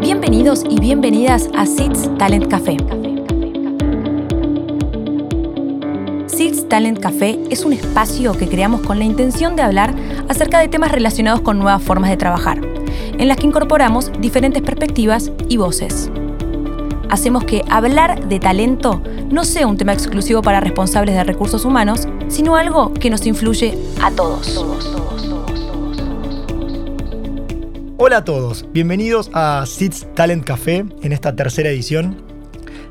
Bienvenidos y bienvenidas a SITS Talent Café. SITS Talent Café es un espacio que creamos con la intención de hablar acerca de temas relacionados con nuevas formas de trabajar, en las que incorporamos diferentes perspectivas y voces. Hacemos que hablar de talento no sea un tema exclusivo para responsables de recursos humanos, sino algo que nos influye a todos. Hola a todos, bienvenidos a SITS Talent Café en esta tercera edición.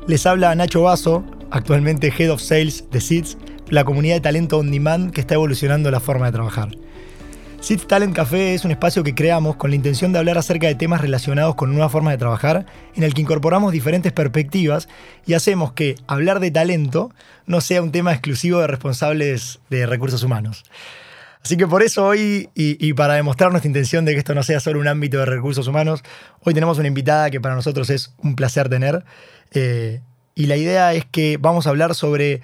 Les habla Nacho Vaso, actualmente Head of Sales de SITS, la comunidad de talento on demand que está evolucionando la forma de trabajar. SITS Talent Café es un espacio que creamos con la intención de hablar acerca de temas relacionados con nuevas formas de trabajar, en el que incorporamos diferentes perspectivas y hacemos que hablar de talento no sea un tema exclusivo de responsables de recursos humanos. Así que por eso hoy, y, para demostrar nuestra intención de que esto no sea solo un ámbito de recursos humanos, hoy tenemos una invitada que para nosotros es un placer tener. Eh, y la idea es que vamos a hablar sobre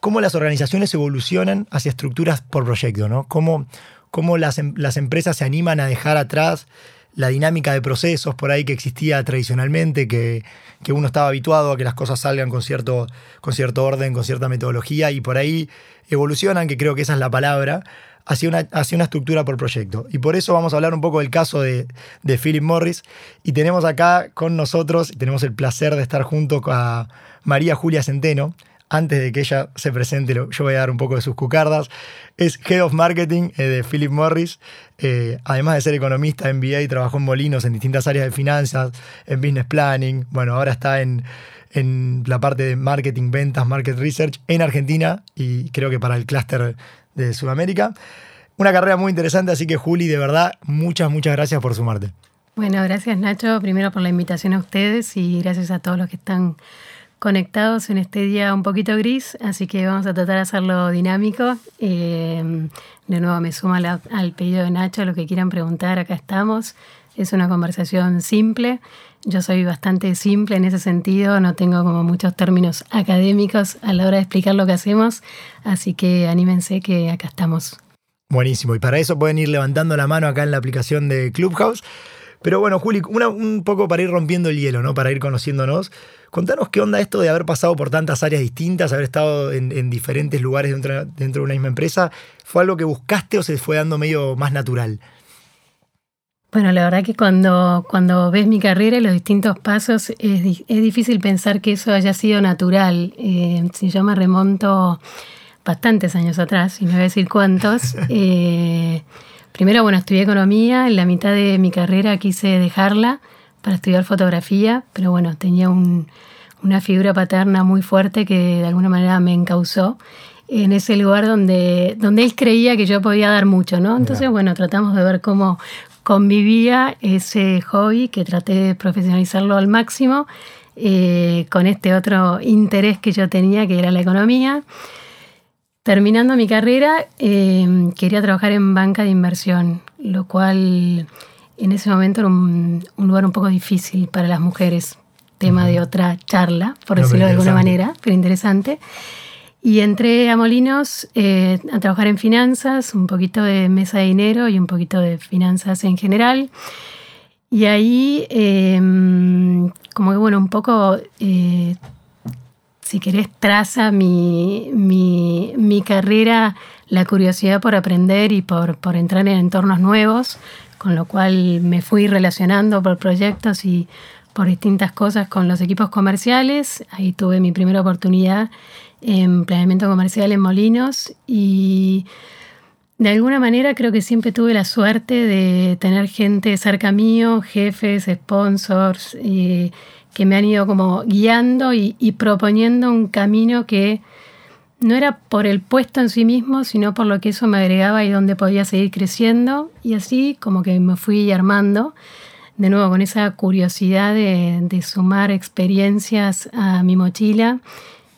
cómo las organizaciones evolucionan hacia estructuras por proyecto, ¿no? Cómo las, em, las empresas se animan a dejar atrás la dinámica de procesos por ahí que existía tradicionalmente, que, que, uno estaba habituado a que las cosas salgan con cierto, con cierto orden, con cierta metodología, y por ahí evolucionan, que creo que esa es la palabra, hacia una, una estructura por proyecto. Y por eso vamos a hablar un poco del caso de, de Philip Morris. Y tenemos acá con nosotros, tenemos el placer de estar junto a María Julia Centeno. Antes de que ella se presente, yo voy a dar un poco de sus cucardas. Es Head of Marketing eh, de Philip Morris. Eh, además de ser economista, MBA, trabajó en Molinos en distintas áreas de finanzas, en business planning. Bueno, ahora está en, en la parte de marketing, ventas, market research en Argentina y creo que para el clúster de Sudamérica. Una carrera muy interesante, así que Juli, de verdad, muchas, muchas gracias por sumarte. Bueno, gracias Nacho, primero por la invitación a ustedes y gracias a todos los que están conectados en este día un poquito gris, así que vamos a tratar de hacerlo dinámico. Eh, de nuevo me suma al pedido de Nacho, lo que quieran preguntar, acá estamos. Es una conversación simple. Yo soy bastante simple en ese sentido, no tengo como muchos términos académicos a la hora de explicar lo que hacemos, así que anímense que acá estamos. Buenísimo, y para eso pueden ir levantando la mano acá en la aplicación de Clubhouse. Pero bueno, Juli, un poco para ir rompiendo el hielo, ¿no? Para ir conociéndonos. Contanos qué onda esto de haber pasado por tantas áreas distintas, haber estado en, diferentes lugares dentro, dentro de una misma empresa. ¿Fue algo que buscaste o se fue dando medio más natural? Bueno, la verdad que cuando, cuando ves mi carrera y los distintos pasos es, es difícil pensar que eso haya sido natural. Eh, si yo me remonto bastantes años atrás, y no voy a decir cuántos, eh, primero, bueno, estudié economía, en la mitad de mi carrera quise dejarla para estudiar fotografía, pero bueno, tenía una figura paterna muy fuerte que de alguna manera me encausó en ese lugar donde, donde él creía que yo podía dar mucho, ¿no? Entonces, bueno, tratamos de ver cómo, convivía ese hobby que traté de profesionalizarlo al máximo eh, con este otro interés que yo tenía, que era la economía. Terminando mi carrera, eh, quería trabajar en banca de inversión, lo cual en ese momento era un, lugar un poco difícil para las mujeres, tema de otra charla, por decirlo de alguna manera, pero interesante. Y entré a Molinos eh, a trabajar en finanzas, un poquito de mesa de dinero y un poquito de finanzas en general. Y ahí, em, como que bueno, un poco, eh, si querés, traza mi, mi, mi, carrera la curiosidad por aprender y por, por entrar en entornos nuevos, con lo cual me fui relacionando por proyectos y por distintas cosas con los equipos comerciales. Ahí tuve mi primera oportunidad en planeamiento comercial en Molinos y de alguna manera creo que siempre tuve la suerte de tener gente cerca mío, jefes, sponsors, eh, que me han ido como guiando y, proponiendo un camino que no era por el puesto en sí mismo, sino por lo que eso me agregaba y donde podía seguir creciendo. Y así como que me fui armando, de nuevo con esa curiosidad de sumar experiencias a mi mochila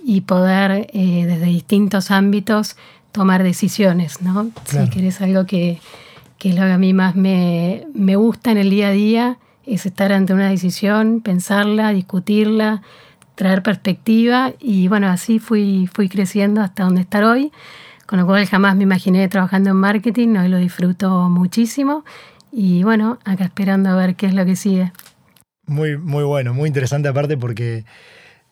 y poder eh, desde distintos ámbitos tomar decisiones, ¿no? Si querés algo que, que, es lo que a mí más me, gusta en el día a día, es estar ante una decisión, pensarla, discutirla, traer perspectiva y bueno, así fui, fui creciendo hasta donde estar hoy, con lo cual jamás me imaginé trabajando en marketing, hoy lo disfruto muchísimo y bueno, acá esperando a ver qué es lo que sigue. Muy, muy bueno, muy interesante aparte porque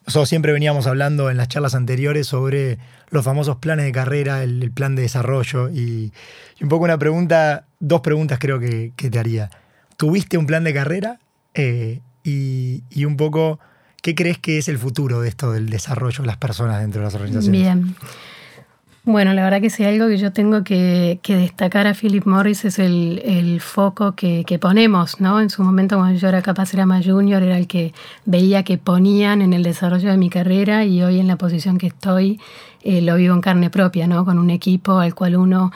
nosotros siempre veníamos hablando en las charlas anteriores sobre los famosos planes de carrera, el, plan de desarrollo y, un poco una pregunta, dos preguntas creo que, te haría. ¿Tuviste un plan de carrera? Eh, y, un poco, ¿qué crees que es el futuro de esto del desarrollo de las personas dentro de las organizaciones? Bien. Bueno, la verdad que si algo que yo tengo que, destacar a Philip Morris es el, foco que, ponemos, ¿no? En su momento cuando yo era capaz, era más junior, era el que veía que ponían en el desarrollo de mi carrera y hoy en la posición que estoy eh, lo vivo en carne propia, ¿no? Con un equipo al cual uno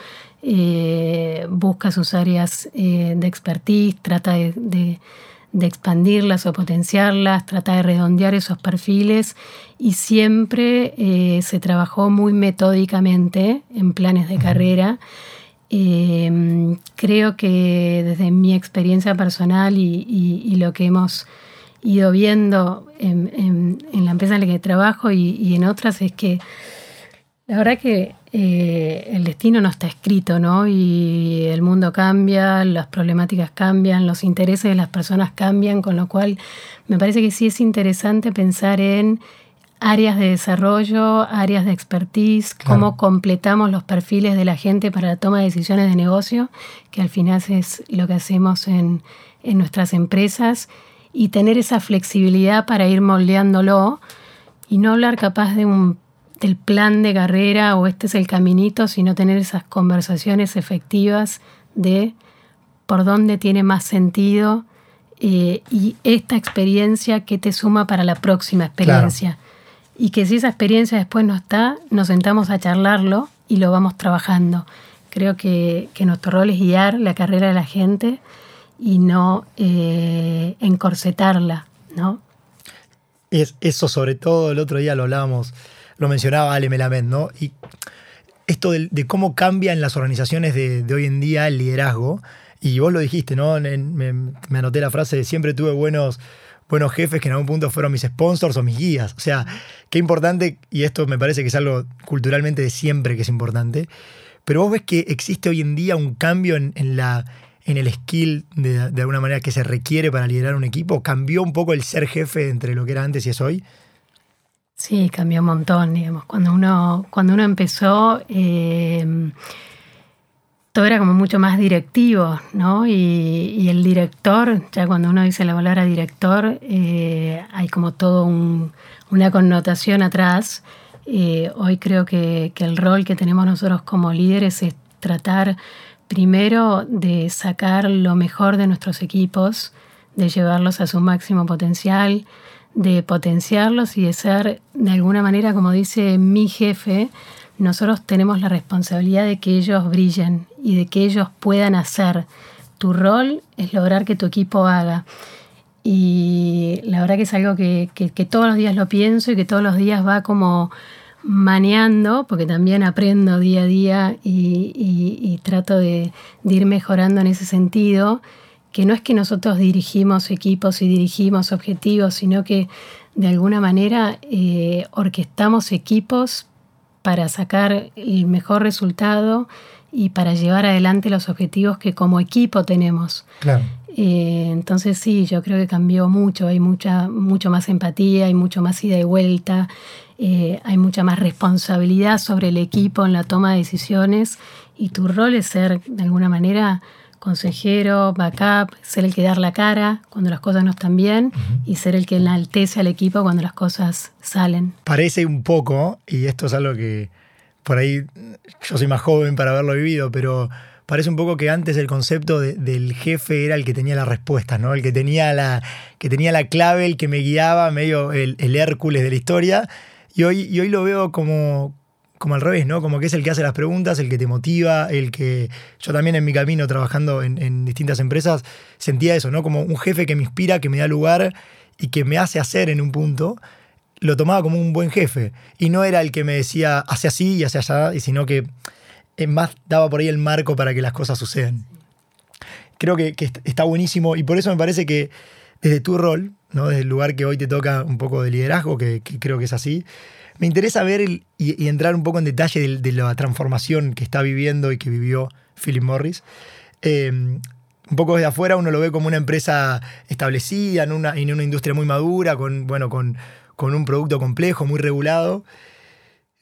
eh, busca sus áreas eh, de expertise, trata de de expandirlas o potenciarlas, trata de redondear esos perfiles y siempre eh, se trabajó muy metódicamente en planes de carrera. Creo que desde mi experiencia personal y, lo que hemos ido viendo en, la empresa en la que trabajo y en otras es que la verdad que eh, el destino no está escrito, ¿no? Y el mundo cambia, las problemáticas cambian, los intereses de las personas cambian, con lo cual me parece que sí es interesante pensar en áreas de desarrollo, áreas de expertise, cómo completamos los perfiles de la gente para la toma de decisiones de negocio, que al final es lo que hacemos en, en nuestras empresas, y tener esa flexibilidad para ir moldeándolo y no hablar capaz de un del plan de carrera o este es el caminito, sino tener esas conversaciones efectivas de por dónde tiene más sentido eh, y esta experiencia que te suma para la próxima experiencia. Y que si esa experiencia después no está, nos sentamos a charlarlo y lo vamos trabajando. Creo que, nuestro rol es guiar la carrera de la gente y no eh, encorsetarla, ¿no? Es, eso sobre todo el otro día lo hablábamos lo mencionaba Ale Melamed, ¿no? Y esto de, cómo cambia en las organizaciones de, hoy en día el liderazgo, y vos lo dijiste, ¿no? me, anoté la frase de siempre tuve buenos, buenos jefes que en algún punto fueron mis sponsors o mis guías. O sea, qué importante, y esto me parece que es algo culturalmente de siempre que es importante, pero vos ves que existe hoy en día un cambio en, la, en el skill de, de, alguna manera que se requiere para liderar un equipo. ¿Cambió un poco el ser jefe entre lo que era antes y es hoy? Sí, cambió un montón, digamos. Cuando uno, cuando uno empezó, eh, todo era como mucho más directivo, ¿no? Y, el director, ya cuando uno dice la palabra director, eh, hay como todo una connotación atrás. Eh, hoy creo que, que el rol que tenemos nosotros como líderes es tratar primero de sacar lo mejor de nuestros equipos, de llevarlos a su máximo potencial, de potenciarlos y de ser, de alguna manera, como dice mi jefe, nosotros tenemos la responsabilidad de que ellos brillen y de que ellos puedan hacer. Tu rol es lograr que tu equipo haga. Y la verdad que es algo que, todos los días lo pienso y que todos los días va como maneando, porque también aprendo día a día y, trato de, de ir mejorando en ese sentido que no es que nosotros dirigimos equipos y dirigimos objetivos, sino que de alguna manera eh, orquestamos equipos para sacar el mejor resultado y para llevar adelante los objetivos que como equipo tenemos. Eh, entonces sí, yo creo que cambió mucho, hay mucha, mucho más empatía, hay mucho más ida y vuelta, eh, hay mucha más responsabilidad sobre el equipo en la toma de decisiones y tu rol es ser de alguna manera consejero, backup, ser el que dar la cara cuando las cosas no están bien y ser el que enaltece al equipo cuando las cosas salen. Parece un poco, y esto es algo que por ahí yo soy más joven para haberlo vivido, pero parece un poco que antes el concepto del jefe era el que tenía las respuestas, ¿no? El que tenía la, que tenía la clave, el que me guiaba, medio el, el Hércules de la historia. Y hoy, y hoy lo veo como, como al revés, ¿no? Como que es el que hace las preguntas, el que te motiva, el que. Yo también en mi camino trabajando en, distintas empresas sentía eso, ¿no? Como un jefe que me inspira, que me da lugar y que me hace hacer en un punto. Lo tomaba como un buen jefe. Y no era el que me decía, hace así y hace allá, sino que más daba por ahí el marco para que las cosas sucedan. Creo que, que está buenísimo y por eso me parece que desde tu rol, ¿no? desde el lugar que hoy te toca un poco de liderazgo, que, creo que es así, me interesa ver y, entrar un poco en detalle de, la transformación que está viviendo y que vivió Philip Morris. Eh, un poco desde afuera uno lo ve como una empresa establecida, en una, industria muy madura, con, bueno, con un producto complejo, muy regulado.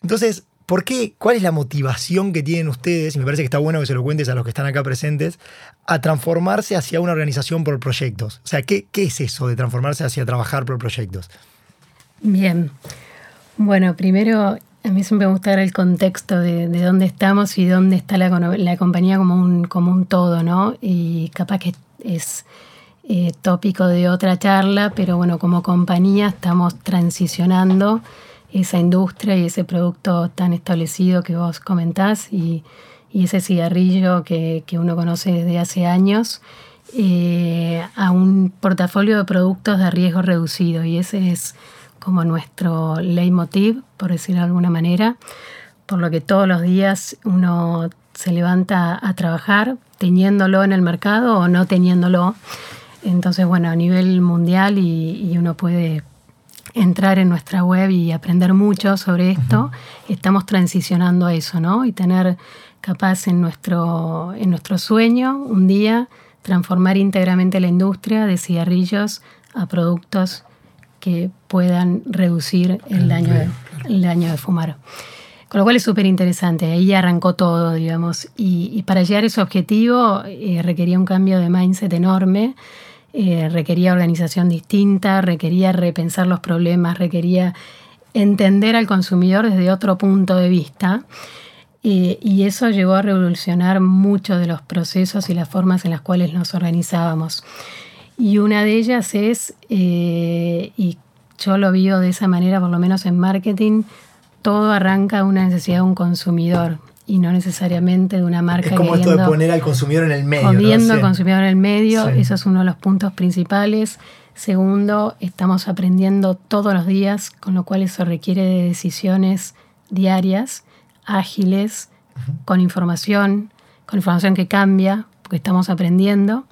Entonces, ¿por qué? ¿Cuál es la motivación que tienen ustedes? Y me parece que está bueno que se lo cuentes a los que están acá presentes, a transformarse hacia una organización por proyectos. O sea, ¿qué, qué es eso de transformarse hacia trabajar por proyectos? Bien. Bueno, primero, a mí siempre me gusta ver el contexto de, dónde estamos y dónde está la, compañía como un, como un todo, ¿no? Y capaz que es eh, tópico de otra charla, pero bueno, como compañía estamos transicionando esa industria y ese producto tan establecido que vos comentás y, ese cigarrillo que, uno conoce desde hace años eh, a un portafolio de productos de riesgo reducido y ese es como nuestro leitmotiv, por decirlo de alguna manera, por lo que todos los días uno se levanta a trabajar teniéndolo en el mercado o no teniéndolo. Entonces, bueno, a nivel mundial y uno puede entrar en nuestra web y aprender mucho sobre esto, estamos transicionando a eso, ¿no? Y tener capaz en nuestro, en nuestro sueño un día transformar íntegramente la industria de cigarrillos a productos que puedan reducir el daño, de, el daño de fumar. Con lo cual es súper interesante, ahí arrancó todo, digamos, y, para llegar a ese objetivo eh, requería un cambio de mindset enorme eh, requería organización distinta, requería repensar los problemas, requería entender al consumidor desde otro punto de vista. Eh, y eso llevó a revolucionar muchos de los procesos y las formas en las cuales nos organizábamos. Y una de ellas es, eh, y yo lo vivo de esa manera, por lo menos en marketing, todo arranca de una necesidad de un consumidor y no necesariamente de una marca. Es como esto de poner al consumidor en el medio. Poniendo al consumidor en el medio, eso es uno de los puntos principales. Segundo, estamos aprendiendo todos los días, con lo cual eso requiere de decisiones diarias, ágiles, con información, con información que cambia, porque estamos aprendiendo.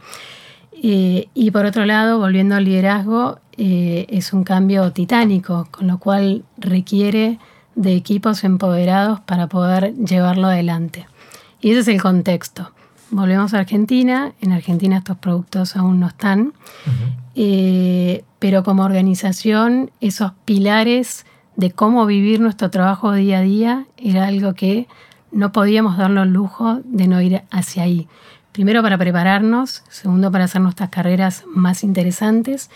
Eh, y por otro lado, volviendo al liderazgo, eh, es un cambio titánico, con lo cual requiere de equipos empoderados para poder llevarlo adelante. Y ese es el contexto. Volvemos a Argentina, en Argentina estos productos aún no están, eh, pero como organización esos pilares de cómo vivir nuestro trabajo día a día era algo que no podíamos darnos el lujo de no ir hacia ahí. Primero para prepararnos, segundo para hacer nuestras carreras más interesantes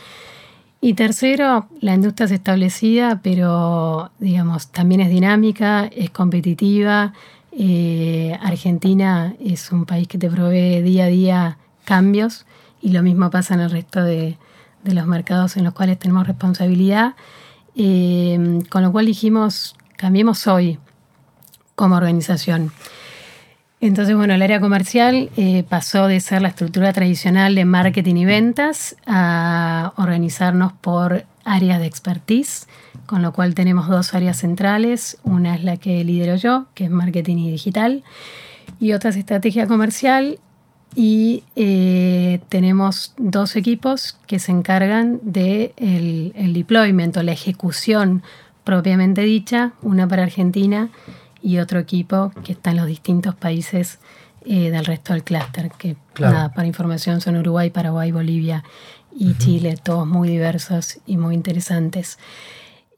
y tercero, la industria es establecida, pero digamos, también es dinámica, es competitiva. Eh, Argentina es un país que te provee día a día cambios y lo mismo pasa en el resto de, los mercados en los cuales tenemos responsabilidad. Eh, con lo cual dijimos, cambiemos hoy como organización. Entonces, bueno, el área comercial eh, pasó de ser la estructura tradicional de marketing y ventas a organizarnos por áreas de expertise, con lo cual tenemos dos áreas centrales. Una es la que lidero yo, que es marketing y digital, y otra es estrategia comercial. Y eh, tenemos dos equipos que se encargan del de el deployment o la ejecución propiamente dicha, una para Argentina y otro equipo que está en los distintos países eh, del resto del clúster, que nada, para información son Uruguay, Paraguay, Bolivia y Chile, todos muy diversos y muy interesantes.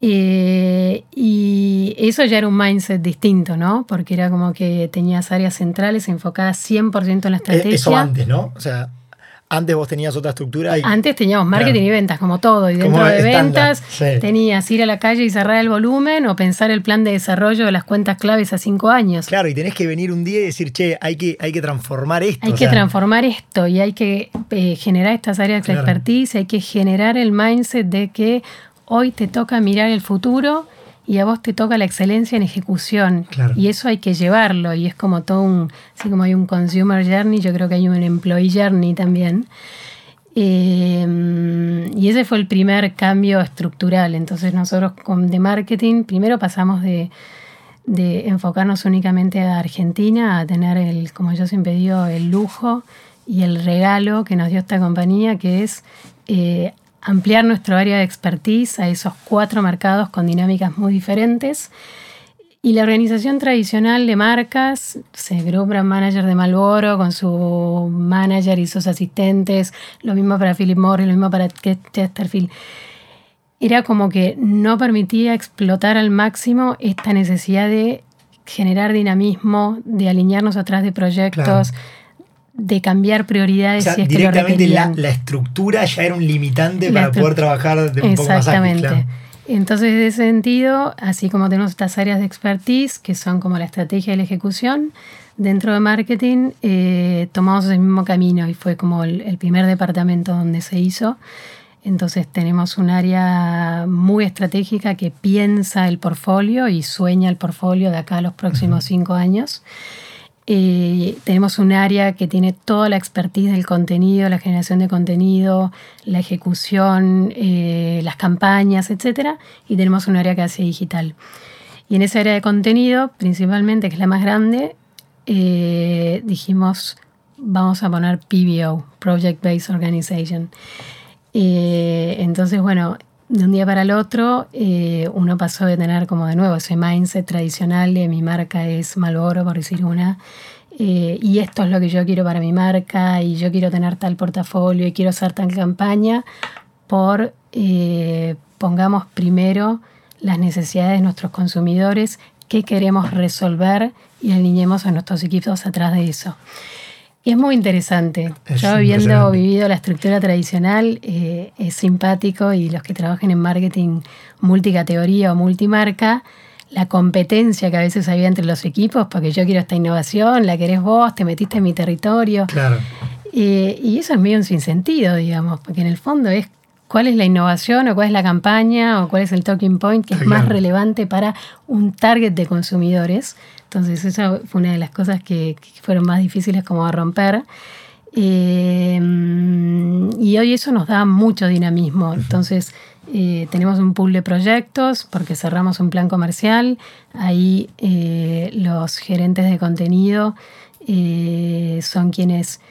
Eh, y eso ya era un mindset distinto, ¿no? Porque era como que tenías áreas centrales enfocadas 100% en la estrategia. Eso antes, ¿no? O sea, antes vos tenías otra estructura. Y, Antes teníamos marketing y ventas, como todo. Y dentro de ventas tenías ir a la calle y cerrar el volumen o pensar el plan de desarrollo de las cuentas claves a cinco años. Claro, y tenés que venir un día y decir, che, hay que, hay que transformar esto. Hay que transformar esto y hay que eh, generar estas áreas de expertise, hay que generar el mindset de que hoy te toca mirar el futuro y a vos te toca la excelencia en ejecución. Y eso hay que llevarlo. Y es como todo un, así como hay un consumer journey, yo creo que hay un employee journey también. Em, y ese fue el primer cambio estructural. Entonces nosotros con, de marketing primero pasamos de, enfocarnos únicamente a Argentina, a tener el, como yo siempre digo, el lujo y el regalo que nos dio esta compañía, que es eh, ampliar nuestro área de expertise a esos cuatro mercados con dinámicas muy diferentes. Y la organización tradicional de marcas, se Group Brand Manager de Malboro con su manager y sus asistentes, lo mismo para Philip Morris, lo mismo para Chesterfield, era como que no permitía explotar al máximo esta necesidad de generar dinamismo, de alinearnos atrás de proyectos, de cambiar prioridades. O sea, directamente la, la, estructura ya era un limitante para poder trabajar de un poco más Exactamente. Entonces, en ese sentido, así como tenemos estas áreas de expertise, que son como la estrategia y la ejecución, dentro de marketing eh, tomamos el mismo camino y fue como el, primer departamento donde se hizo. Entonces tenemos un área muy estratégica que piensa el portfolio y sueña el portfolio de acá a los próximos cinco años. Eh, tenemos un área que tiene toda la expertise del contenido, la generación de contenido, la ejecución, eh, las campañas, etc. Y tenemos un área que hace digital. Y en esa área de contenido, principalmente, que es la más grande, eh, dijimos, vamos a poner PBO, Project Based Organization. entonces, bueno, de un día para el otro, eh, uno pasó de tener como de nuevo ese mindset tradicional de mi marca es Malboro, por decir una, eh, y esto es lo que yo quiero para mi marca, y yo quiero tener tal portafolio, y quiero hacer tal campaña, por eh, pongamos primero las necesidades de nuestros consumidores, qué queremos resolver y alineemos a nuestros equipos atrás de eso. Es muy interesante. Yo habiendo vivido la estructura tradicional, eh, es simpático y los que trabajen en marketing multicategoría o multimarca, la competencia que a veces había entre los equipos, porque yo quiero esta innovación, la querés vos, te metiste en mi territorio. Claro. Eh, y eso es medio un sinsentido, digamos, porque en el fondo es cuál es la innovación o cuál es la campaña o cuál es el talking point que es más relevante para un target de consumidores. Entonces esa fue una de las cosas que, fueron más difíciles como a romper. Eh, y hoy eso nos da mucho dinamismo. Entonces eh, tenemos un pool de proyectos porque cerramos un plan comercial. Ahí eh, los gerentes de contenido son quienes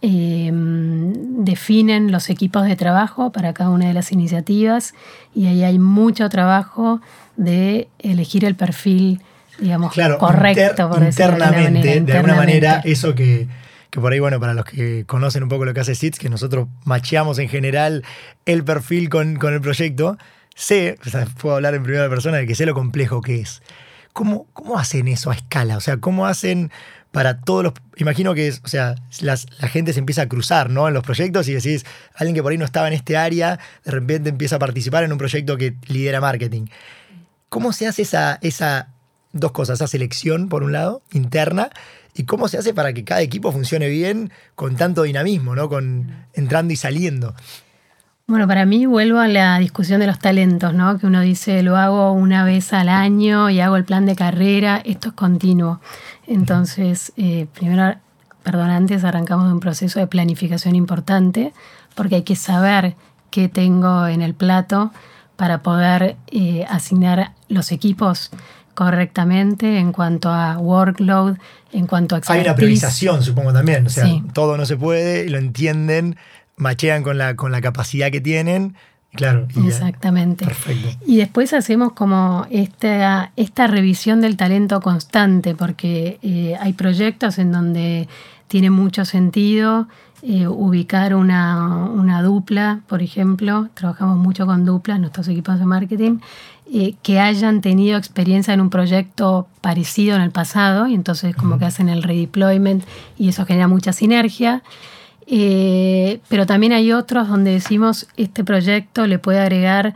definen los equipos de trabajo para cada una de las iniciativas y ahí hay mucho trabajo de elegir el perfil digamos, correcto. por internamente, de, alguna manera, eso que, por ahí, bueno, para los que conocen un poco lo que hace SITS, que nosotros macheamos en general el perfil con, el proyecto, sé, puedo hablar en primera persona de que sé lo complejo que es. ¿Cómo, ¿Cómo hacen eso a escala? O sea, ¿cómo hacen para todos los... Imagino que, o sea, la gente se empieza a cruzar, ¿no? En los proyectos y decís, alguien que por ahí no estaba en este área, de repente empieza a participar en un proyecto que lidera marketing. ¿Cómo se hace esa, esa dos cosas, esa selección por un lado, interna, y cómo se hace para que cada equipo funcione bien con tanto dinamismo, ¿no? Con entrando y saliendo. Bueno, para mí vuelvo a la discusión de los talentos, ¿no? Que uno dice, lo hago una vez al año y hago el plan de carrera, esto es continuo. Entonces, eh, primero, perdón, antes arrancamos de un proceso de planificación importante, porque hay que saber qué tengo en el plato para poder eh, asignar los equipos correctamente en cuanto a workload, en cuanto a Hay una priorización, supongo también. O sea, todo no se puede, lo entienden, machean con la, con la capacidad que tienen. Claro. Exactamente. Y después hacemos como esta, esta revisión del talento constante, porque eh, hay proyectos en donde tiene mucho sentido eh, ubicar una, una, dupla, por ejemplo. Trabajamos mucho con duplas, nuestros equipos de marketing, eh, que hayan tenido experiencia en un proyecto parecido en el pasado y entonces como que hacen el redeployment y eso genera mucha sinergia. Eh, pero también hay otros donde decimos este proyecto le puede agregar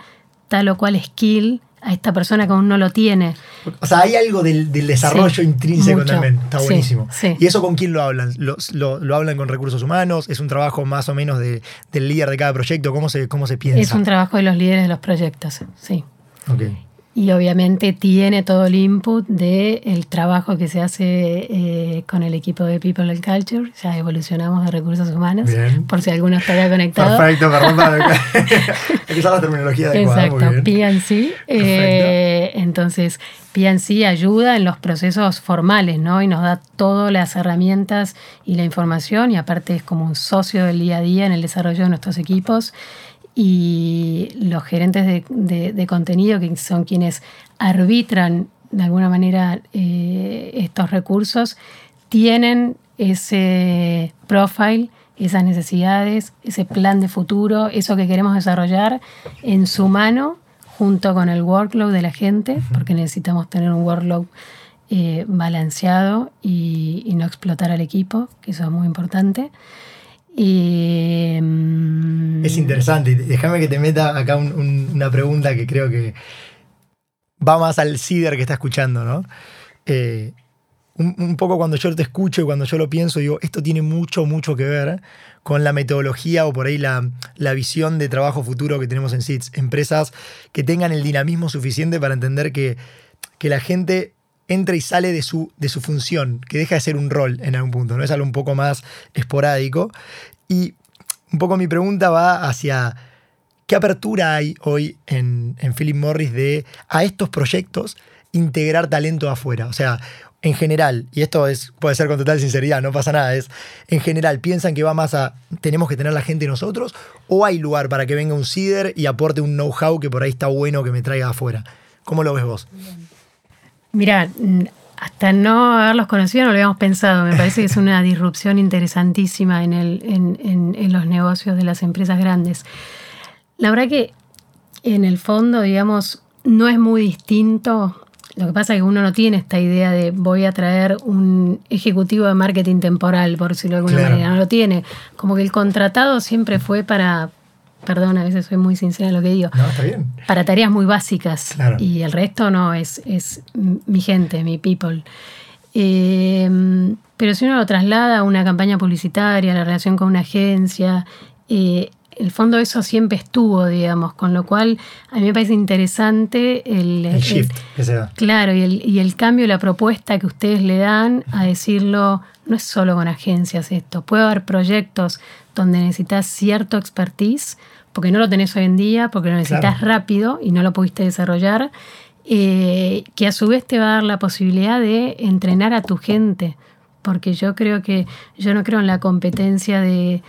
tal o cual skill a esta persona que aún no lo tiene. O sea, hay algo del, desarrollo intrínseco también, está buenísimo. ¿Y eso con quién lo hablan? ¿Lo, hablan con recursos humanos? ¿Es un trabajo más o menos del líder de cada proyecto? ¿Cómo se, ¿Cómo se piensa? Es un trabajo de los líderes de los proyectos, sí. Okay. Y obviamente tiene todo el input del el trabajo que se hace eh, con el equipo de People and Culture. Ya evolucionamos de recursos humanos, por si alguno estaría conectado. Perfecto, perdón. Que usar la terminología adecuada. Exacto, PNC. Eh, entonces, PNC ayuda en los procesos formales, ¿no? Y nos da todas las herramientas y la información, y aparte es como un socio del día a día en el desarrollo de nuestros equipos y los gerentes de, contenido, que son quienes arbitran de alguna manera eh, estos recursos, tienen ese profile, esas necesidades, ese plan de futuro, eso que queremos desarrollar en su mano junto con el workload de la gente, porque necesitamos tener un workload eh, balanceado y, no explotar al equipo, que eso es muy importante. Mm, es interesante. Déjame que te meta acá una pregunta que creo que va más al CIDER que está escuchando, ¿no? Eh, un, poco cuando yo te escucho y cuando yo lo pienso, digo, esto tiene mucho, mucho que ver con la metodología o por ahí la, visión de trabajo futuro que tenemos en SITS. Empresas que tengan el dinamismo suficiente para entender que, que la gente entra y sale de su, de su función, que deja de ser un rol en algún punto, ¿no? Es algo un poco más esporádico. Y un poco mi pregunta va hacia qué apertura hay hoy en, en Philip Morris de a estos proyectos integrar talento afuera. O sea, en general, y esto es, puede ser con total sinceridad, no pasa nada, es en general, ¿piensan que va más a tenemos que tener la gente nosotros o hay lugar para que venga un CIDER y aporte un know-how que por ahí está bueno que me traiga afuera? ¿Cómo lo ves vos? Mira, hasta no haberlos conocido no lo habíamos pensado. Me parece que es una disrupción interesantísima en, el, en, en los negocios de las empresas grandes. La verdad que en el fondo, digamos, no es muy distinto lo que pasa es que uno no tiene esta idea de voy a traer un ejecutivo de marketing temporal, por decirlo de alguna manera. No lo tiene. Como que el contratado siempre fue para, perdón, a veces soy muy sincera en lo que digo. No, está bien. Para tareas muy básicas. Y el resto no, es, es mi gente, mi people. Eh, pero si uno lo traslada a una campaña publicitaria, la relación con una agencia, eh, el fondo eso siempre estuvo, digamos, con lo cual a mí me parece interesante el, el shift que se da. Claro, y el, y el cambio, la propuesta que ustedes le dan a decirlo, no es solo con agencias esto, puede haber proyectos donde necesitas cierto expertise, porque no lo tenés hoy en día, porque lo necesitas rápido y no lo pudiste desarrollar, eh, que a su vez te va a dar la posibilidad de entrenar a tu gente porque yo creo que yo no creo en la competencia de,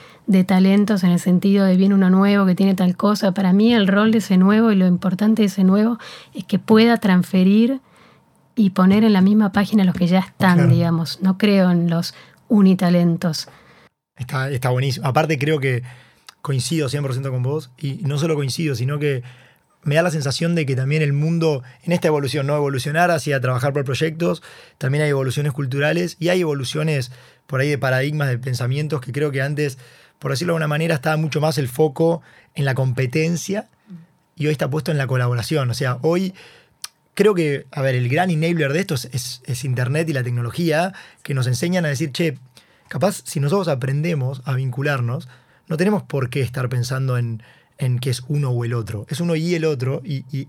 talentos en el sentido de viene uno nuevo que tiene tal cosa. Para mí el rol de ese nuevo y lo importante de ese nuevo es que pueda transferir y poner en la misma página los que ya están, digamos. No creo en los unitalentos. Está, está buenísimo. Aparte creo que coincido 100% con vos y no solo coincido, sino que me da la sensación de que también el mundo, en esta evolución, ¿no? Evolucionar hacia trabajar por proyectos, también hay evoluciones culturales y hay evoluciones por ahí de paradigmas, de pensamientos que creo que antes, por decirlo de alguna manera, estaba mucho más el foco en la competencia y hoy está puesto en la colaboración. O sea, hoy creo que, a ver, el gran enabler de esto es, es Internet y la tecnología que nos enseñan a decir, che, capaz si nosotros aprendemos a vincularnos, no tenemos por qué estar pensando en en que es uno o el otro. Es uno y el otro y,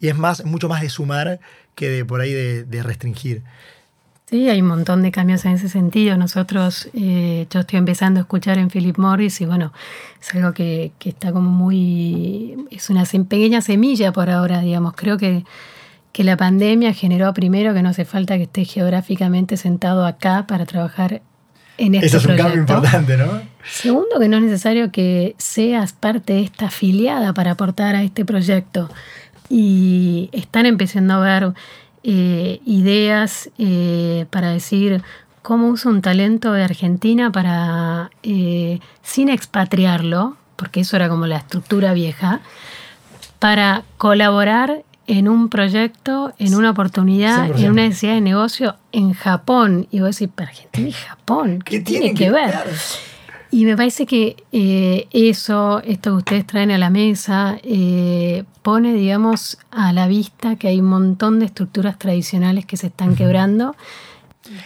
es más, mucho más de sumar que de por ahí de, restringir. Sí, hay un montón de cambios en ese sentido. Nosotros, eh, yo estoy empezando a escuchar en Philip Morris y bueno, es algo que, está como muy, es una pequeña semilla por ahora, digamos. Creo que, que la pandemia generó primero que no hace falta que esté geográficamente sentado acá para trabajar este Eso es un cambio importante, ¿no? Segundo, que no es necesario que seas parte de esta afiliada para aportar a este proyecto. Y están empezando a ver eh, ideas eh, para decir cómo usa un talento de Argentina para, eh, sin expatriarlo, porque eso era como la estructura vieja, para colaborar en un proyecto, en una oportunidad, en una necesidad de negocio en Japón. Y vos decís, pero Argentina y Japón, ¿qué, tiene que, ver? Y me parece que eh, eso, esto que ustedes traen a la mesa, eh, pone, digamos, a la vista que hay un montón de estructuras tradicionales que se están quebrando.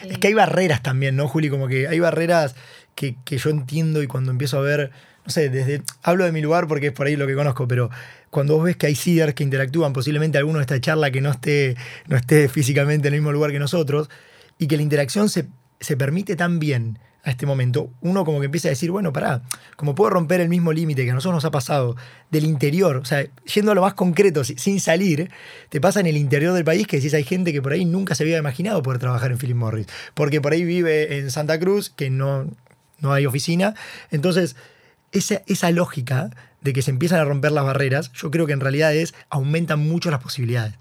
Es que hay barreras también, ¿no, Juli? Como que hay barreras que, que yo entiendo y cuando empiezo a ver, no sé, desde, hablo de mi lugar porque es por ahí lo que conozco, pero cuando vos ves que hay CIDERs que interactúan, posiblemente alguno de esta charla que no esté, no esté físicamente en el mismo lugar que nosotros, y que la interacción se, permite tan bien a este momento, uno como que empieza a decir, bueno, pará, como puedo romper el mismo límite que a nosotros nos ha pasado del interior, o sea, yendo a lo más concreto, sin salir, te pasa en el interior del país que decís, hay gente que por ahí nunca se había imaginado poder trabajar en Philip Morris, porque por ahí vive en Santa Cruz, que no, no hay oficina, entonces esa, esa lógica de que se empiezan a romper las barreras, yo creo que en realidad es, aumentan mucho las posibilidades.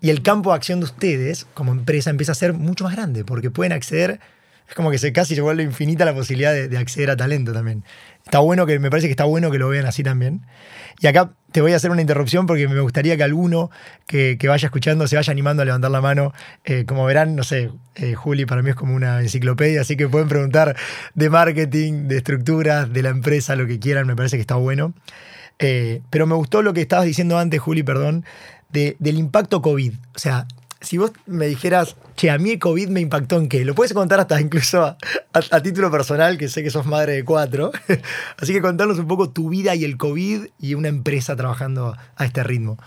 Y el campo de acción de ustedes como empresa empieza a ser mucho más grande, porque pueden acceder, es como que se casi se vuelve infinita la posibilidad de, de acceder a talento también. Está bueno que, me parece que está bueno que lo vean así también. Y acá te voy a hacer una interrupción porque me gustaría que alguno que, vaya escuchando se vaya animando a levantar la mano. Eh, como verán, no sé, eh, Juli para mí es como una enciclopedia, así que pueden preguntar de marketing, de estructuras, de la empresa, lo que quieran, me parece que está bueno. Eh, pero me gustó lo que estabas diciendo antes, Juli, perdón, del impacto COVID. O sea, si vos me dijeras, che, a mí el COVID me impactó en qué, lo puedes contar hasta incluso a, título personal, que sé que sos madre de cuatro. Así que contarnos un poco tu vida y el COVID y una empresa trabajando a este ritmo.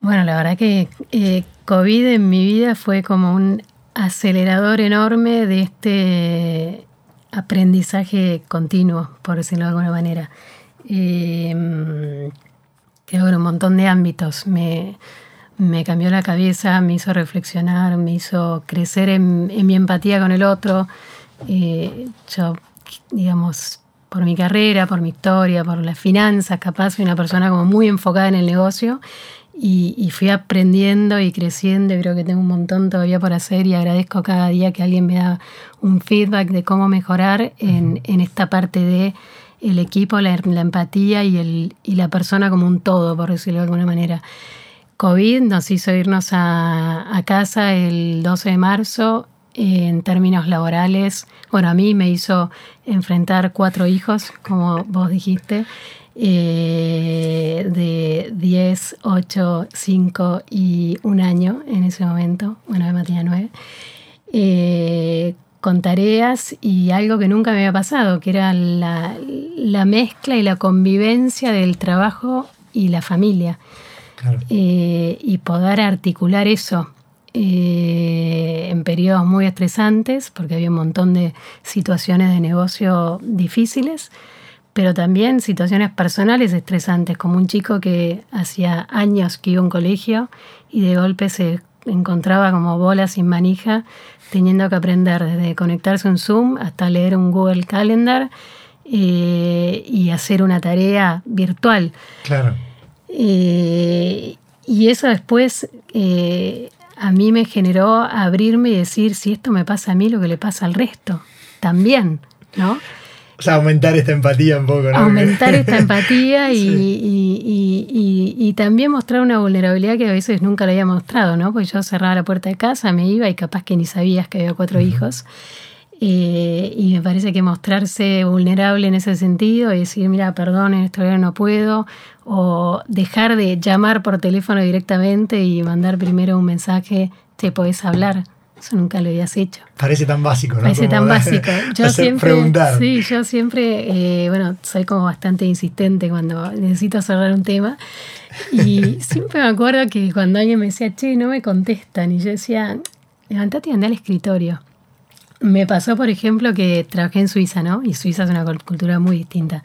Bueno, la verdad que eh, COVID en mi vida fue como un acelerador enorme de este aprendizaje continuo, por decirlo de alguna manera. Eh, creo que en un montón de ámbitos. Me, me cambió la cabeza, me hizo reflexionar, me hizo crecer en, mi empatía con el otro. Eh, yo, digamos, por mi carrera, por mi historia, por las finanzas, capaz soy una persona como muy enfocada en el negocio y, fui aprendiendo y creciendo y creo que tengo un montón todavía por hacer y agradezco cada día que alguien me da un feedback de cómo mejorar en, esta parte de el equipo, la, empatía y, el, y la persona como un todo, por decirlo de alguna manera. COVID nos hizo irnos a, casa el 12 de marzo en términos laborales. Bueno, a mí me hizo enfrentar cuatro hijos, como vos dijiste, eh, de 10, 8, 5 y un año en ese momento. Bueno, además tenía nueve. Eh, con tareas y algo que nunca me había pasado, que era la mezcla y la convivencia del trabajo y la familia. Eh, y poder articular eso eh, en periodos muy estresantes, porque había un montón de situaciones de negocio difíciles, pero también situaciones personales estresantes, como un chico que hacía años que iba a un colegio y de golpe se encontraba como bola sin manija, teniendo que aprender desde conectarse a un Zoom hasta leer un Google Calendar eh, y hacer una tarea virtual. Claro. Eh, y eso después eh, a mí me generó abrirme y decir, si esto me pasa a mí, lo que le pasa al resto, también, ¿no? O sea, aumentar esta empatía un poco, ¿no? Aumentar esta empatía y, y, también mostrar una vulnerabilidad que a veces nunca la había mostrado, ¿no? Porque yo cerraba la puerta de casa, me iba y capaz que ni sabías que había cuatro hijos. Eh, y me parece que mostrarse vulnerable en ese sentido y decir, mira, perdón, en este no puedo, o dejar de llamar por teléfono directamente y mandar primero un mensaje, te podés hablar. Eso nunca lo habías hecho. Parece tan básico, ¿no? Parece tan básico. Yo siempre, preguntar. Sí, yo siempre, eh, bueno, soy como bastante insistente cuando necesito cerrar un tema. Y siempre me acuerdo que cuando alguien me decía, che, no me contestan, y yo decía, levantate y andá al escritorio. Me pasó, por ejemplo, que trabajé en Suiza, ¿no? Y Suiza es una cultura muy distinta.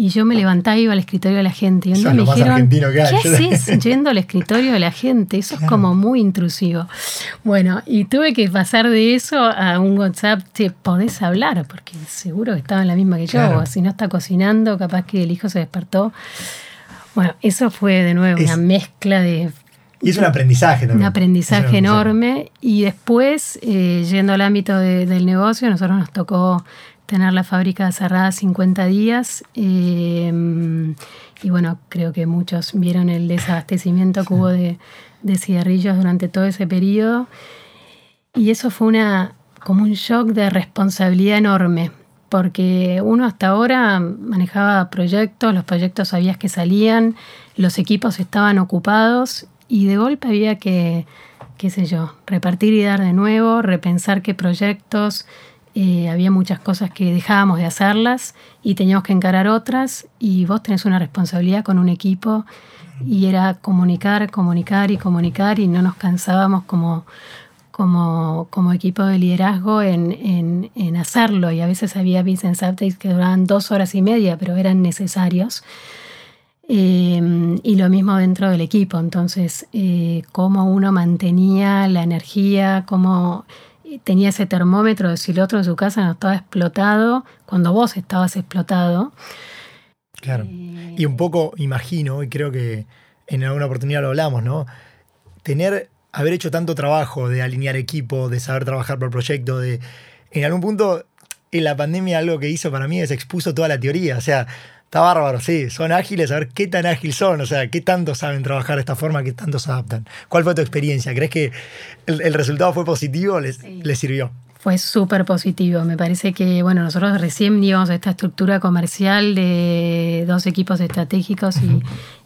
Y yo me levantaba y iba al escritorio de la gente. Y me dijeron, ¿qué haces yendo al escritorio de la gente? Eso es como muy intrusivo. Bueno, y tuve que pasar de eso a un WhatsApp, te podés hablar, porque seguro que estaba en la misma que yo. O si no está cocinando, capaz que el hijo se despertó. Bueno, eso fue de nuevo una mezcla de y es un aprendizaje también. Un aprendizaje, enorme. Y después, eh, yendo al ámbito del negocio, nosotros nos tocó tener la fábrica cerrada 50 días. Eh, y bueno, creo que muchos vieron el desabastecimiento que hubo de, cigarrillos durante todo ese periodo. Y eso fue una, como un shock de responsabilidad enorme, porque uno hasta ahora manejaba proyectos, los proyectos sabías que salían, los equipos estaban ocupados y de golpe había que, qué sé yo, repartir y dar de nuevo, repensar qué proyectos, eh, había muchas cosas que dejábamos de hacerlas y teníamos que encarar otras y vos tenés una responsabilidad con un equipo y era comunicar, comunicar y comunicar y no nos cansábamos como, como, como equipo de liderazgo en, en, en, hacerlo. Y a veces había business updates que duraban dos horas y media pero eran necesarios. Em, y lo mismo dentro del equipo, entonces, eh, cómo uno mantenía la energía, cómo tenía ese termómetro de si el otro en su casa no estaba explotado, cuando vos estabas explotado. Claro. y un poco imagino, y creo que en alguna oportunidad lo hablamos, ¿no? Tener, haber hecho tanto trabajo de alinear equipo, de saber trabajar por proyecto, de en algún punto en la pandemia algo que hizo para mí es expuso toda la teoría. O sea, está bárbaro, sí, son ágiles, a ver qué tan ágil son, o sea, qué tanto saben trabajar de esta forma, qué tanto se adaptan. ¿Cuál fue tu experiencia? ¿Crees que el, resultado fue positivo? ¿Les, les sirvió? Fue súper positivo. Me parece que, bueno, nosotros recién a esta estructura comercial de dos equipos estratégicos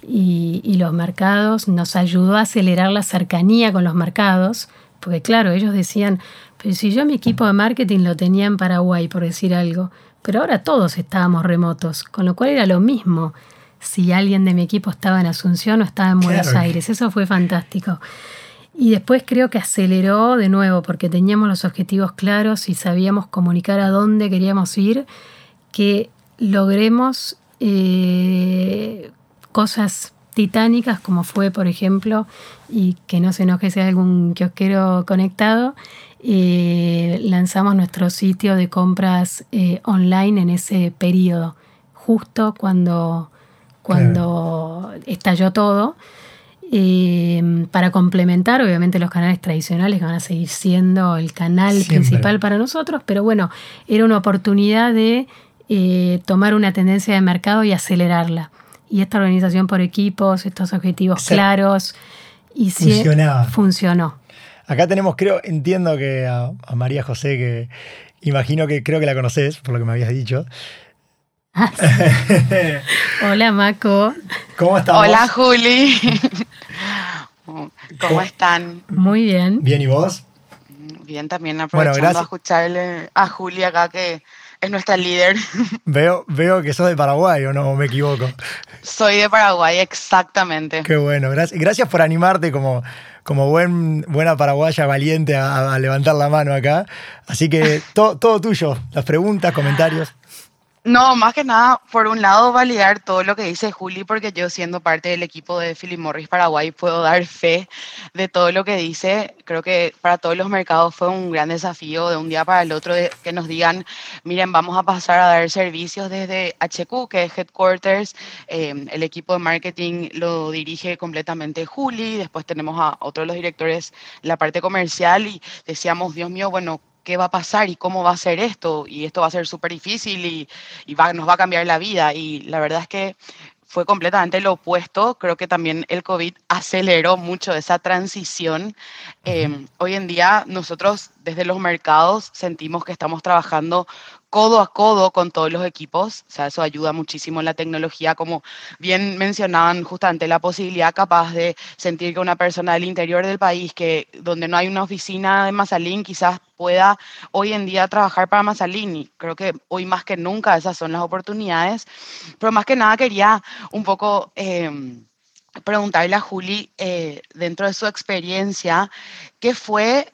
y, y, los mercados. Nos ayudó a acelerar la cercanía con los mercados, porque claro, ellos decían, pero si yo mi equipo de marketing lo tenía en Paraguay, por decir algo, pero ahora todos estábamos remotos, con lo cual era lo mismo si alguien de mi equipo estaba en Asunción o estaba en Buenos Aires. Eso fue fantástico. Y después creo que aceleró de nuevo porque teníamos los objetivos claros y sabíamos comunicar a dónde queríamos ir, que logremos eh, cosas titánicas como fue, por ejemplo, y que no se enoje si hay algún kiosquero conectado, eh, lanzamos nuestro sitio de compras eh, online en ese periodo, justo cuando, cuando estalló todo. Eh, para complementar, obviamente, los canales tradicionales que van a seguir siendo el canal principal para nosotros, pero bueno, era una oportunidad de tomar una tendencia de mercado y acelerarla. Y esta organización por equipos, estos objetivos claros, y funcionó. Acá tenemos, creo, entiendo que a, María José, que imagino que creo que la conoces, por lo que me habías dicho. Hola, Maco. ¿Cómo estás? Hola, Juli. ¿Cómo, están? Muy bien. Bien, ¿y vos? Bien, también aprovechando a escucharle a Juli acá que es nuestra líder. Veo, veo que sos de Paraguay, ¿o no me equivoco? Soy de Paraguay, exactamente. Qué bueno, gracias, gracias por animarte como, como buen, buena paraguaya valiente a, levantar la mano acá. Así que todo tuyo, las preguntas, comentarios. No, más que nada, por un lado, validar todo lo que dice Juli, porque yo siendo parte del equipo de Philip Morris Paraguay puedo dar fe de todo lo que dice. Creo que para todos los mercados fue un gran desafío de un día para el otro de que nos digan, miren, vamos a pasar a dar servicios desde HQ, que es Headquarters. Em, el equipo de marketing lo dirige completamente Juli, después tenemos a otros los directores la parte comercial y decíamos, Dios mío, bueno, qué va a pasar y cómo va a ser esto, y esto va a ser súper difícil y, nos va a cambiar la vida. Y la verdad es que fue completamente lo opuesto. Creo que también el COVID aceleró mucho esa transición. Em, hoy en día nosotros desde los mercados sentimos que estamos trabajando codo a codo con todos los equipos, o sea, eso ayuda muchísimo en la tecnología, como bien mencionaban justamente la posibilidad capaz de sentir que una persona del interior del país, que donde no hay una oficina de Mazalín, quizás pueda hoy en día trabajar para Mazalín, y creo que hoy más que nunca esas son las oportunidades, pero más que nada quería un poco... Em, preguntarle a Juli, eh, dentro de su experiencia, ¿qué fue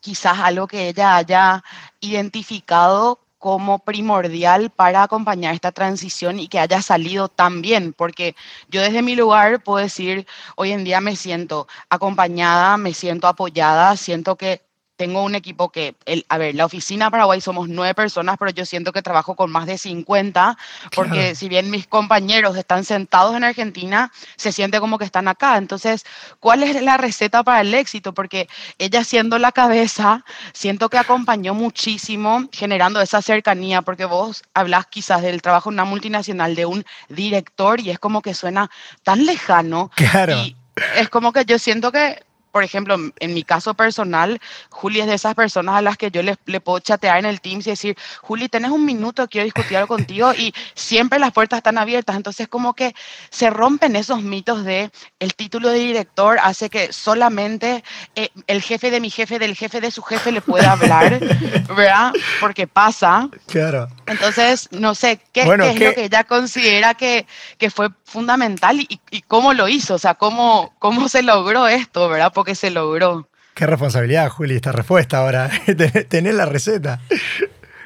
quizás algo que ella haya identificado como primordial para acompañar esta transición y que haya salido tan bien, porque yo desde mi lugar puedo decir, hoy en día me siento acompañada, me siento apoyada, siento que tengo un equipo que, el, a ver, la oficina Paraguay somos nueve personas, pero yo siento que trabajo con más de 50, porque si bien mis compañeros están sentados en Argentina, se siente como que están acá. Entonces, ¿cuál es la receta para el éxito? Porque ella siendo la cabeza, siento que acompañó muchísimo generando esa cercanía, porque vos hablas quizás del trabajo en una multinacional de un director y es como que suena tan lejano. Claro. Y es como que yo siento que por ejemplo, en mi caso personal, Juli es de esas personas a las que yo le, le, puedo chatear en el Teams y decir, Juli, tenés un minuto, quiero discutir algo contigo y siempre las puertas están abiertas. Entonces, como que se rompen esos mitos de el título de director hace que solamente eh, el jefe de mi jefe, del jefe de su jefe le pueda hablar, ¿verdad? Porque pasa. Claro. Entonces, no sé, ¿qué, es lo que ella considera que, que fue fundamental y, y, cómo lo hizo? O sea, ¿cómo, cómo se logró esto, ¿verdad? Que se logró. Qué responsabilidad, Juli, esta respuesta ahora. Tener la receta.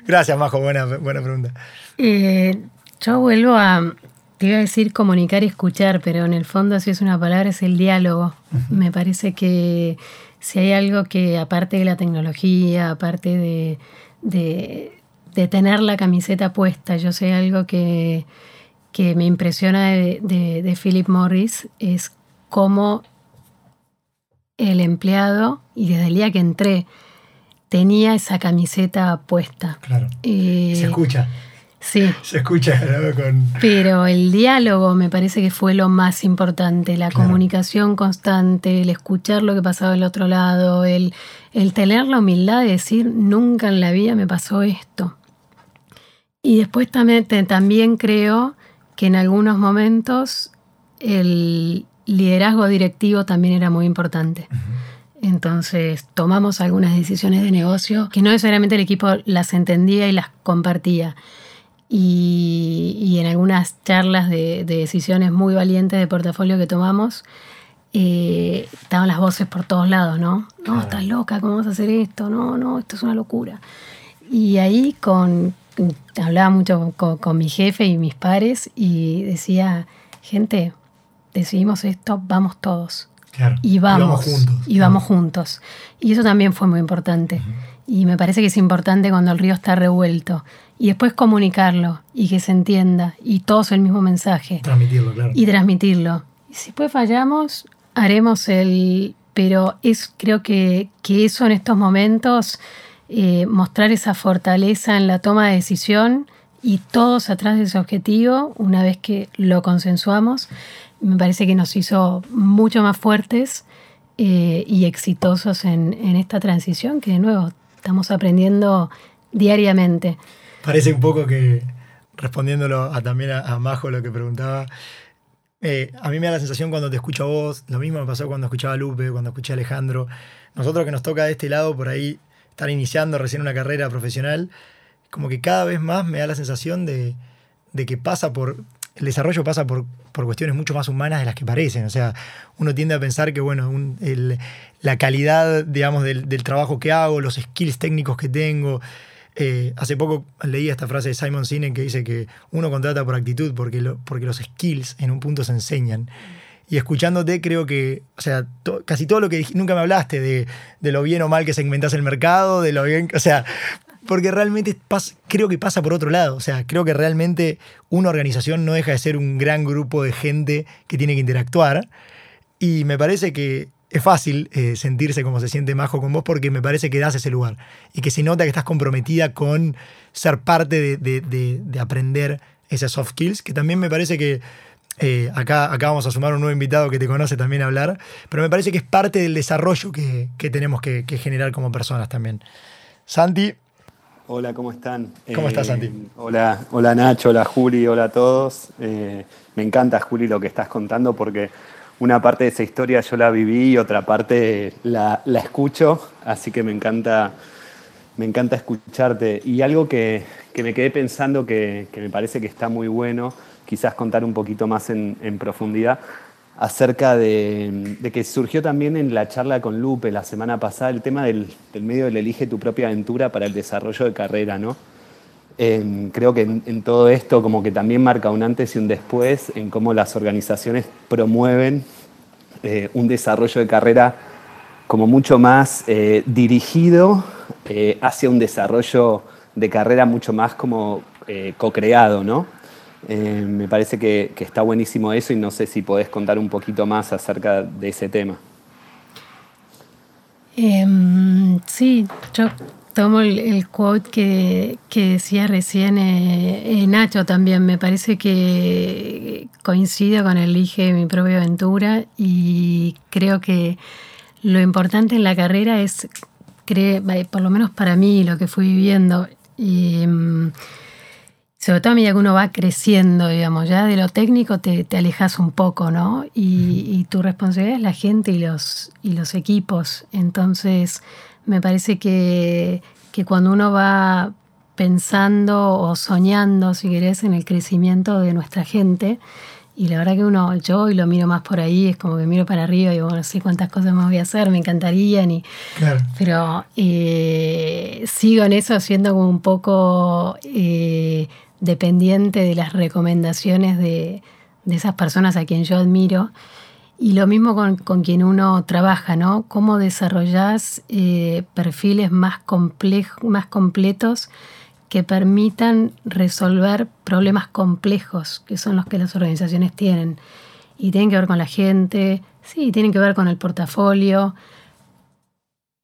Gracias, Majo, buena, buena pregunta. Eh, yo vuelvo a, te iba a decir comunicar y escuchar, pero en el fondo si es una palabra es el diálogo. Me parece que si hay algo que aparte de la tecnología, aparte de, de, tener la camiseta puesta, yo sé algo que, que me impresiona de, de Philip Morris es cómo el empleado, y desde el día que entré, tenía esa camiseta puesta. Claro. Eh, se escucha. Sí. Se escucha con... Pero el diálogo me parece que fue lo más importante, la comunicación constante, el escuchar lo que pasaba del otro lado, el, el tener la humildad de decir, nunca en la vida me pasó esto. Y después también, también creo que en algunos momentos el liderazgo directivo también era muy importante. Entonces tomamos algunas decisiones de negocio que no necesariamente el equipo las entendía y las compartía. Y, en algunas charlas de, decisiones muy valientes de portafolio que tomamos, eh, estaban las voces por todos lados, ¿no? No, estás loca, ¿cómo vas a hacer esto? No, no, esto es una locura. Y ahí con, hablaba mucho con mi jefe y mis pares y decía, gente, decidimos esto, vamos todos y vamos, juntos. Y vamos juntos. Y eso también fue muy importante. Y me parece que es importante cuando el río está revuelto. Y después comunicarlo y que se entienda. Y todos el mismo mensaje. Transmitirlo, claro. Y transmitirlo. Y si después fallamos, haremos el... Pero es, creo que, que eso en estos momentos, eh, mostrar esa fortaleza en la toma de decisión y todos atrás de ese objetivo, una vez que lo consensuamos, me parece que nos hizo mucho más fuertes eh, y exitosos en, esta transición, que de nuevo estamos aprendiendo diariamente. Parece un poco que, respondiéndolo también a, Majo lo que preguntaba, eh, a mí me da la sensación cuando te escucho a vos, lo mismo me pasó cuando escuchaba a Lupe, cuando escuché a Alejandro, nosotros que nos toca de este lado por ahí estar iniciando recién una carrera profesional, como que cada vez más me da la sensación de, de que pasa por, el desarrollo pasa por, por, cuestiones mucho más humanas de las que parecen. O sea, uno tiende a pensar que, bueno, la calidad, digamos, del, trabajo que hago, los skills técnicos que tengo. Eh, hace poco leí esta frase de Simon Sinek que dice que uno contrata por actitud porque, porque los skills en un punto se enseñan. Y escuchándote creo que, o sea, casi todo lo que nunca me hablaste de, de, lo bien o mal que segmentas el mercado, de lo bien, o sea, porque realmente creo que pasa por otro lado. O sea, creo que realmente una organización no deja de ser un gran grupo de gente que tiene que interactuar. Y me parece que es fácil eh, sentirse como se siente Majo con vos porque me parece que das ese lugar. Y que se nota que estás comprometida con ser parte de, aprender esas soft skills, que también me parece que eh, acá, acá vamos a sumar un nuevo invitado que te conoce también a hablar, pero me parece que es parte del desarrollo que, tenemos que, que generar como personas también. Santi, Hola, ¿cómo están? ¿Cómo estás, Santi? Eh, hola, hola Nacho, hola Juli, hola a todos. Eh, me encanta, Juli, lo que estás contando porque una parte de esa historia yo la viví y otra parte la, escucho, así que me encanta, me encanta escucharte. Y algo que, me quedé pensando que, me parece que está muy bueno, quizás contar un poquito más en, en profundidad, acerca de, que surgió también en la charla con Lupe la semana pasada el tema del, medio del elige tu propia aventura para el desarrollo de carrera, ¿no? creo que en, todo esto como que también marca un antes y un después en cómo las organizaciones promueven eh, un desarrollo de carrera como mucho más eh, dirigido eh, hacia un desarrollo de carrera mucho más como co-creado, ¿no? Eh, me parece que, está buenísimo eso y no sé si podés contar un poquito más acerca de ese tema. Em, sí, yo tomo el, quote que, decía recién eh, eh, Nacho también. Me parece que coincide con el elige mi propia aventura y creo que lo importante en la carrera es, por lo menos para mí, lo que fui viviendo. Em, sobre todo a medida que uno va creciendo, digamos, ya de lo técnico te, alejas un poco, ¿no? Y, tu responsabilidad es la gente y los, y los equipos. Entonces, me parece que, cuando uno va pensando o soñando, si querés, en el crecimiento de nuestra gente, y la verdad que uno, yo y lo miro más por ahí, es como que miro para arriba y digo, no sé cuántas cosas más voy a hacer, me encantarían. Y, Pero eh, sigo en eso siendo como un poco eh, dependiente de las recomendaciones de, esas personas a quien yo admiro. Y lo mismo con, quien uno trabaja, ¿no? Cómo desarrollas eh, perfiles más, más completos que permitan resolver problemas complejos, que son los que las organizaciones tienen. Y tienen que ver con la gente, sí, tienen que ver con el portafolio,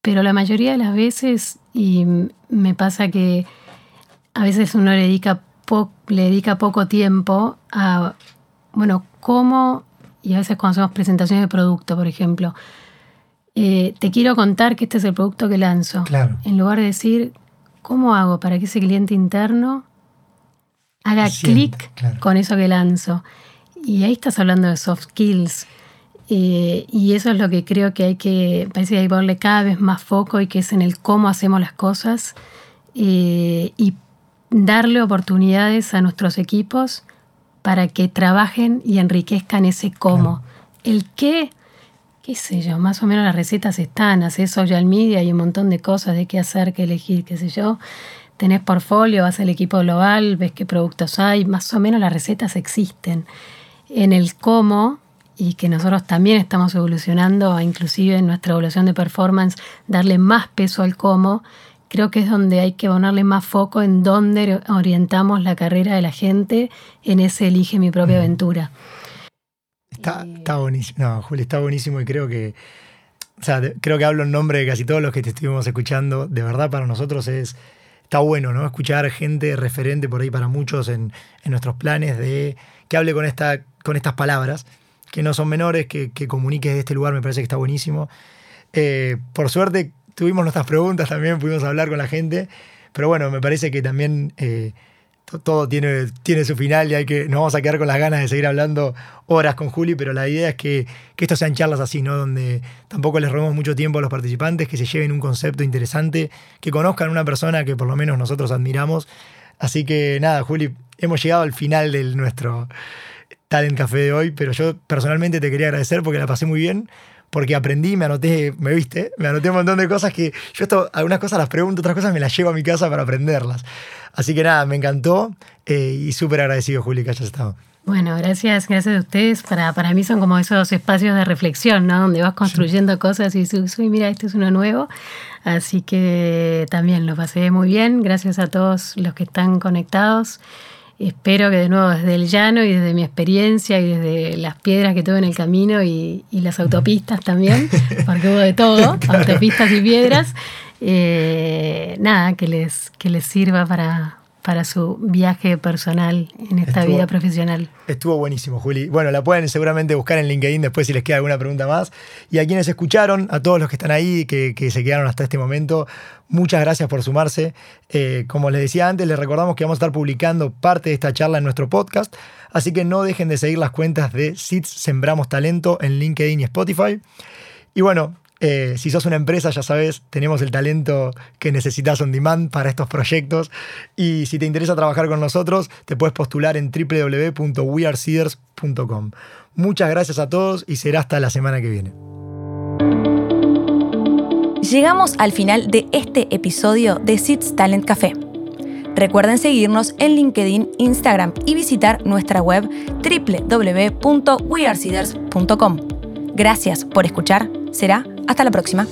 pero la mayoría de las veces, y me pasa que a veces uno le dedica, le dedica poco tiempo a, bueno, cómo, y a veces cuando hacemos presentaciones de producto, por ejemplo, eh, te quiero contar que este es el producto que lanzo. En lugar de decir, ¿cómo hago para que ese cliente interno haga clic con eso que lanzo? Y ahí estás hablando de soft skills. Eh, y eso es lo que creo que hay que, parece que hay que ponerle cada vez más foco y que es en el cómo hacemos las cosas eh, y darle oportunidades a nuestros equipos para que trabajen y enriquezcan ese cómo. El qué, qué sé yo, más o menos las recetas están, haces social media y un montón de cosas de qué hacer, qué elegir, qué sé yo. Tenés portfolio, vas al equipo global, ves qué productos hay, más o menos las recetas existen. En el cómo, y que nosotros también estamos evolucionando, inclusive en nuestra evolución de performance, darle más peso al cómo, creo que es donde hay que ponerle más foco en dónde orientamos la carrera de la gente en ese elige mi propia aventura. Está, está buenísimo, no, Juli, está buenísimo y creo que, o sea, creo que hablo en nombre de casi todos los que te estuvimos escuchando. De verdad, para nosotros es, está bueno, ¿no? Escuchar gente referente por ahí para muchos en, en nuestros planes de que hable con, esta, con estas palabras que no son menores, que, que comuniques de este lugar, me parece que está buenísimo. Eh, por suerte tuvimos nuestras preguntas también, pudimos hablar con la gente, pero bueno, me parece que también eh, todo tiene, tiene su final y hay que, nos vamos a quedar con las ganas de seguir hablando horas con Juli, pero la idea es que, que esto sean charlas así, ¿no? Donde tampoco les robemos mucho tiempo a los participantes, que se lleven un concepto interesante, que conozcan una persona que por lo menos nosotros admiramos. Así que nada, Juli, hemos llegado al final de nuestro, Talent Café de hoy, pero yo personalmente te quería agradecer porque la pasé muy bien, porque aprendí, me anoté, me viste, me anoté un montón de cosas que yo esto, algunas cosas las pregunto, otras cosas me las llevo a mi casa para aprenderlas. Así que nada, me encantó eh, y súper agradecido, Juli, que hayas estado. Bueno, gracias, gracias a ustedes. Para, para mí son como esos espacios de reflexión, ¿no? Donde vas construyendo cosas y dices, uy, mira, este es uno nuevo. Así que también lo pasé muy bien. Gracias a todos los que están conectados. Espero que de nuevo desde el llano y desde mi experiencia y desde las piedras que tuve en el camino y, las autopistas también, porque hubo de todo, autopistas y piedras, eh, nada, que les, que les sirva para, para su viaje personal en esta vida profesional. Estuvo buenísimo, Juli. Bueno, la pueden seguramente buscar en LinkedIn después si les queda alguna pregunta más. Y a quienes escucharon, a todos los que están ahí, que, que se quedaron hasta este momento, muchas gracias por sumarse. Eh, como les decía antes, les recordamos que vamos a estar publicando parte de esta charla en nuestro podcast, así que no dejen de seguir las cuentas de SITS Sembramos Talento en LinkedIn y Spotify. Y bueno, eh, si sos una empresa, ya sabes, tenemos el talento que necesitas on demand para estos proyectos. Y si te interesa trabajar con nosotros, te puedes postular en www.wearseeders.com. Muchas gracias a todos y será hasta la semana que viene. Llegamos al final de este episodio de Seeds Talent Café. Recuerden seguirnos en LinkedIn, Instagram y visitar nuestra web www.wearseeders.com. Gracias por escuchar. Será hasta la próxima.